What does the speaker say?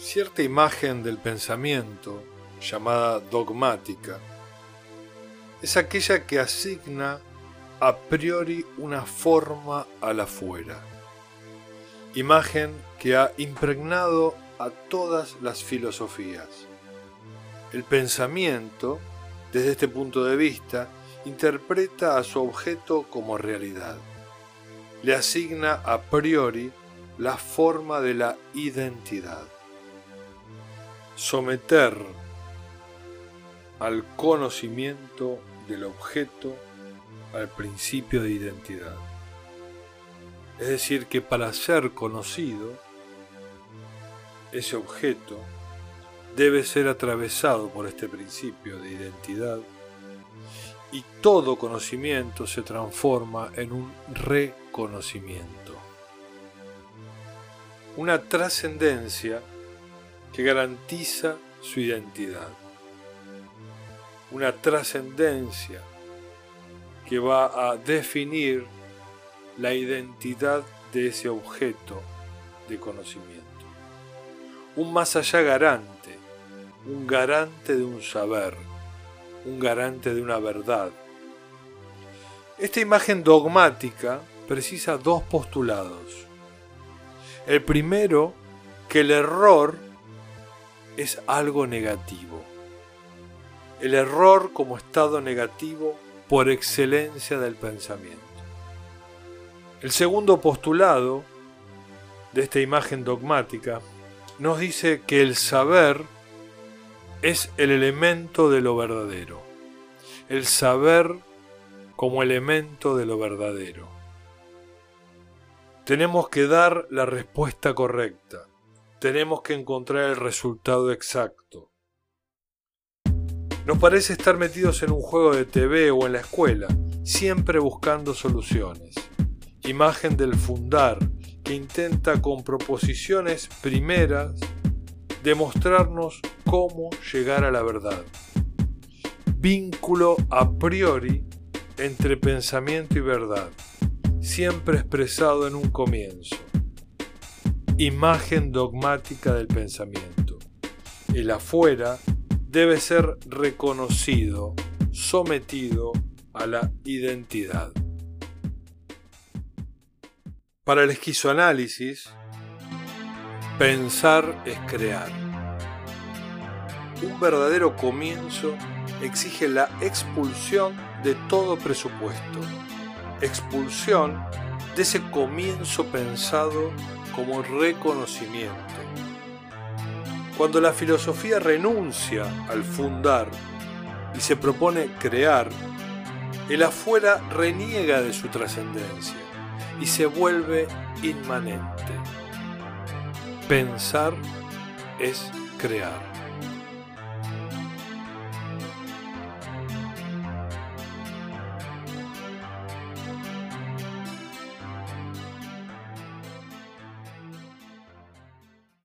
Cierta imagen del pensamiento, llamada dogmática, es aquella que asigna a priori una forma a la fuera. Imagen que ha impregnado a todas las filosofías. El pensamiento, desde este punto de vista, interpreta a su objeto como realidad. Le asigna a priori la forma de la identidad. Someter al conocimiento del objeto al principio de identidad. Es decir, que para ser conocido, ese objeto debe ser atravesado por este principio de identidad y todo conocimiento se transforma en un reconocimiento. Una trascendencia que garantiza su identidad. Una trascendencia que va a definir la identidad de ese objeto de conocimiento. Un más allá garante, un garante de un saber, un garante de una verdad. Esta imagen dogmática precisa dos postulados. El primero, que el error es algo negativo. El error como estado negativo por excelencia del pensamiento. El segundo postulado de esta imagen dogmática nos dice que el saber es el elemento de lo verdadero. El saber como elemento de lo verdadero. Tenemos que dar la respuesta correcta. Tenemos que encontrar el resultado exacto. Nos parece estar metidos en un juego de TV o en la escuela, siempre buscando soluciones. Imagen del fundar que intenta con proposiciones primeras demostrarnos cómo llegar a la verdad. Vínculo a priori entre pensamiento y verdad, siempre expresado en un comienzo. Imagen dogmática del pensamiento. El afuera debe ser reconocido, sometido a la identidad. Para el esquizoanálisis, pensar es crear. Un verdadero comienzo exige la expulsión de todo presupuesto, expulsión de ese comienzo pensado como reconocimiento cuando la filosofía renuncia al fundar y se propone crear, el afuera reniega de su trascendencia y se vuelve inmanente. Pensar es crear.